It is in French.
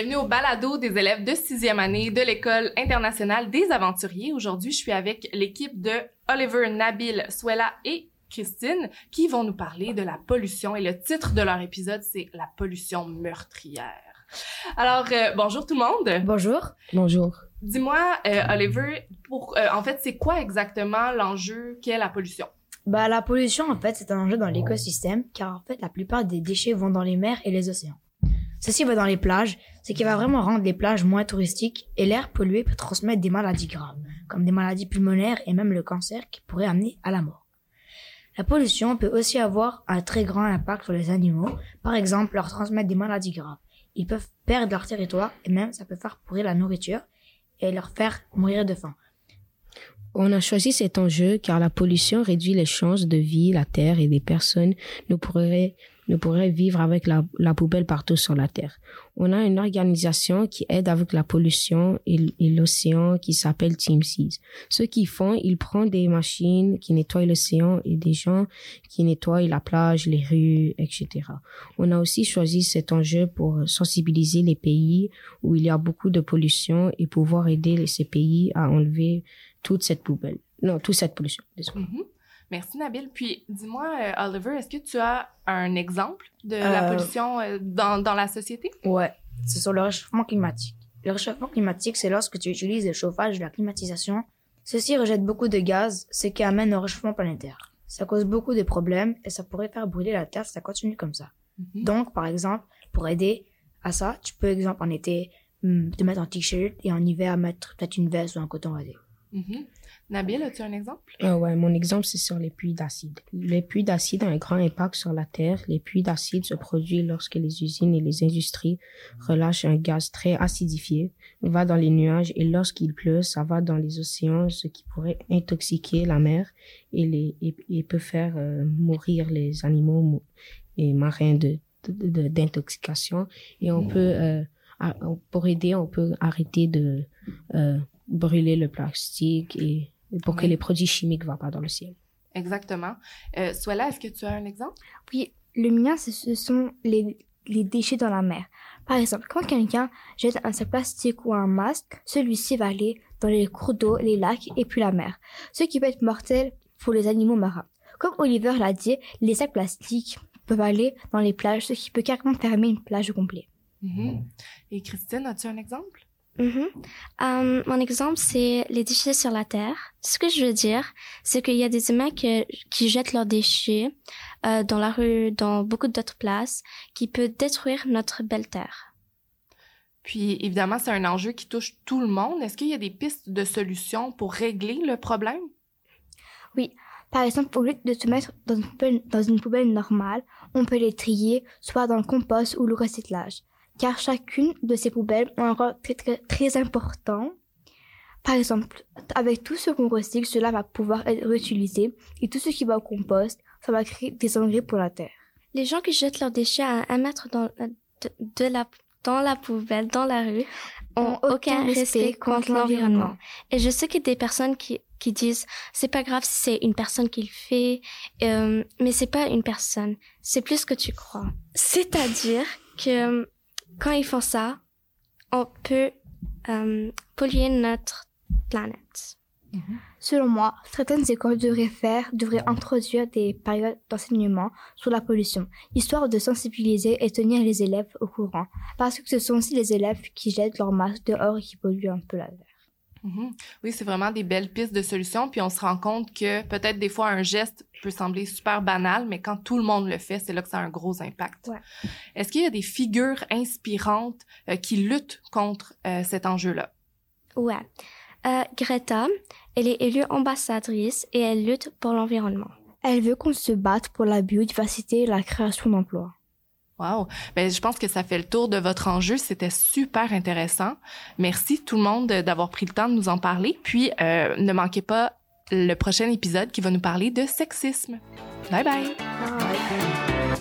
Bienvenue au balado des élèves de sixième année de l'École internationale des aventuriers. Aujourd'hui, je suis avec l'équipe de Oliver, Nabil, Suela et Christine qui vont nous parler de la pollution et le titre de leur épisode, c'est La pollution meurtrière. Alors, euh, bonjour tout le monde. Bonjour. Bonjour. Dis-moi, euh, Oliver, pour, euh, en fait, c'est quoi exactement l'enjeu qu'est la pollution? Bah, la pollution, en fait, c'est un enjeu dans l'écosystème, car en fait, la plupart des déchets vont dans les mers et les océans. Ceci va dans les plages, ce qui va vraiment rendre les plages moins touristiques et l'air pollué peut transmettre des maladies graves, comme des maladies pulmonaires et même le cancer qui pourrait amener à la mort. La pollution peut aussi avoir un très grand impact sur les animaux, par exemple leur transmettre des maladies graves. Ils peuvent perdre leur territoire et même ça peut faire pourrir la nourriture et leur faire mourir de faim. On a choisi cet enjeu car la pollution réduit les chances de vie, la terre et des personnes ne pourraient ne pourrait vivre avec la, poubelle partout sur la Terre. On a une organisation qui aide avec la pollution et, l'océan qui s'appelle Team Seas. Ce qu'ils font, ils prennent des machines qui nettoient l'océan et des gens qui nettoient la plage, les rues, etc. On a aussi choisi cet enjeu pour sensibiliser les pays où il y a beaucoup de pollution et pouvoir aider ces pays à enlever toute cette poubelle. Non, toute cette pollution. Désolé. Mm -hmm. Merci Nabil. Puis dis-moi, euh, Oliver, est-ce que tu as un exemple de la Euh, pollution euh, dans, dans la société? Ouais, c'est sur le réchauffement climatique. Le réchauffement climatique, c'est lorsque tu utilises le chauffage et la climatisation. Ceci rejette beaucoup de gaz, ce qui amène au réchauffement planétaire. Ça cause beaucoup de problèmes et ça pourrait faire brûler la Terre si ça continue comme ça. Mhm. Donc, par exemple, pour aider à ça, tu peux, exemple, en été, hum, te mettre un t-shirt et en hiver, mettre peut-être une veste ou un coton radé. Mhm. Nabil, as-tu un exemple? Ah ouais, mon exemple, c'est sur les puits d'acide. Les puits d'acide ont un grand impact sur la Terre. Les puits d'acide se produisent lorsque les usines et les industries relâchent un gaz très acidifié, va dans les nuages et lorsqu'il pleut, ça va dans les océans, ce qui pourrait intoxiquer la mer et, les, et, et peut faire euh, mourir les animaux et marins de, de- de- d'intoxication. Et on peut, euh, à- pour aider, on peut arrêter de euh, brûler le plastique et et pour que les produits chimiques ne vont pas dans le ciel. Exactement. Euh, Suela, est-ce que tu as un exemple? Oui, le mien, ce, sont les, les déchets dans la mer. Par exemple, quand quelqu'un jette un sac plastique ou un masque, celui-ci va aller dans les cours d'eau, les lacs et puis la mer, ce qui peut être mortel pour les animaux marins. Comme Oliver l'a dit, les sacs plastiques peuvent aller dans les plages, ce qui peut carrément fermer une plage au complet. Mhm. Et Christine, as-tu un exemple? Mhm. Euh, mon exemple, c'est les déchets sur la Terre. Ce que je veux dire, c'est qu'il y a des humains que- qui jettent leurs déchets euh, dans la rue, dans beaucoup d'autres places, qui peut détruire notre belle Terre. Puis évidemment, c'est un enjeu qui touche tout le monde. Est-ce qu'il y a des pistes de solutions pour régler le problème? Par exemple, au lieu de se mettre dans une poubelle, dans une poubelle normale, on peut les trier soit dans le compost ou le recyclage. Car chacune de ces poubelles a un rôle très, très, très important. Par exemple, avec tout ce qu'on recycle, cela va pouvoir être réutilisé et tout ce qui va au compost, ça va créer des engrais pour la terre. Les gens qui jettent leurs déchets à un mètre dans, de, de la, dans la poubelle, dans la rue, ont aucun respect contre l'environnement. Et je sais qu'il y a des personnes qui, qui disent, c'est pas grave si c'est une personne qui le fait, euh, mais c'est pas une personne. C'est plus que tu crois. C'est-à-dire que euh, quand ils font ça, on peut euh, polluer notre planète. Selon moi, certaines écoles devraient faire, devraient introduire des périodes d'enseignement sur la pollution, histoire de sensibiliser et tenir les élèves au courant. Parce que ce sont aussi les élèves qui jettent leur masque dehors et qui polluent un peu la Mhm. Oui, c'est vraiment des belles pistes de solutions. Puis on se rend compte que peut-être des fois un geste peut sembler super banal, mais quand tout le monde le fait, c'est là que ça a un gros impact. Ouais. Est-ce qu'il y a des figures inspirantes euh, qui luttent contre euh, cet enjeu-là? Ouais. Euh, Greta, elle est élue ambassadrice et elle lutte pour l'environnement. Elle veut qu'on se batte pour la biodiversité et la création d'emplois. Wow. Ben, je pense que ça fait le tour de votre enjeu. C'était super intéressant. Merci tout le monde d'avoir pris le temps de nous en parler. Puis, euh, ne manquez pas le prochain épisode qui va nous parler de sexisme. Bye bye. Bye.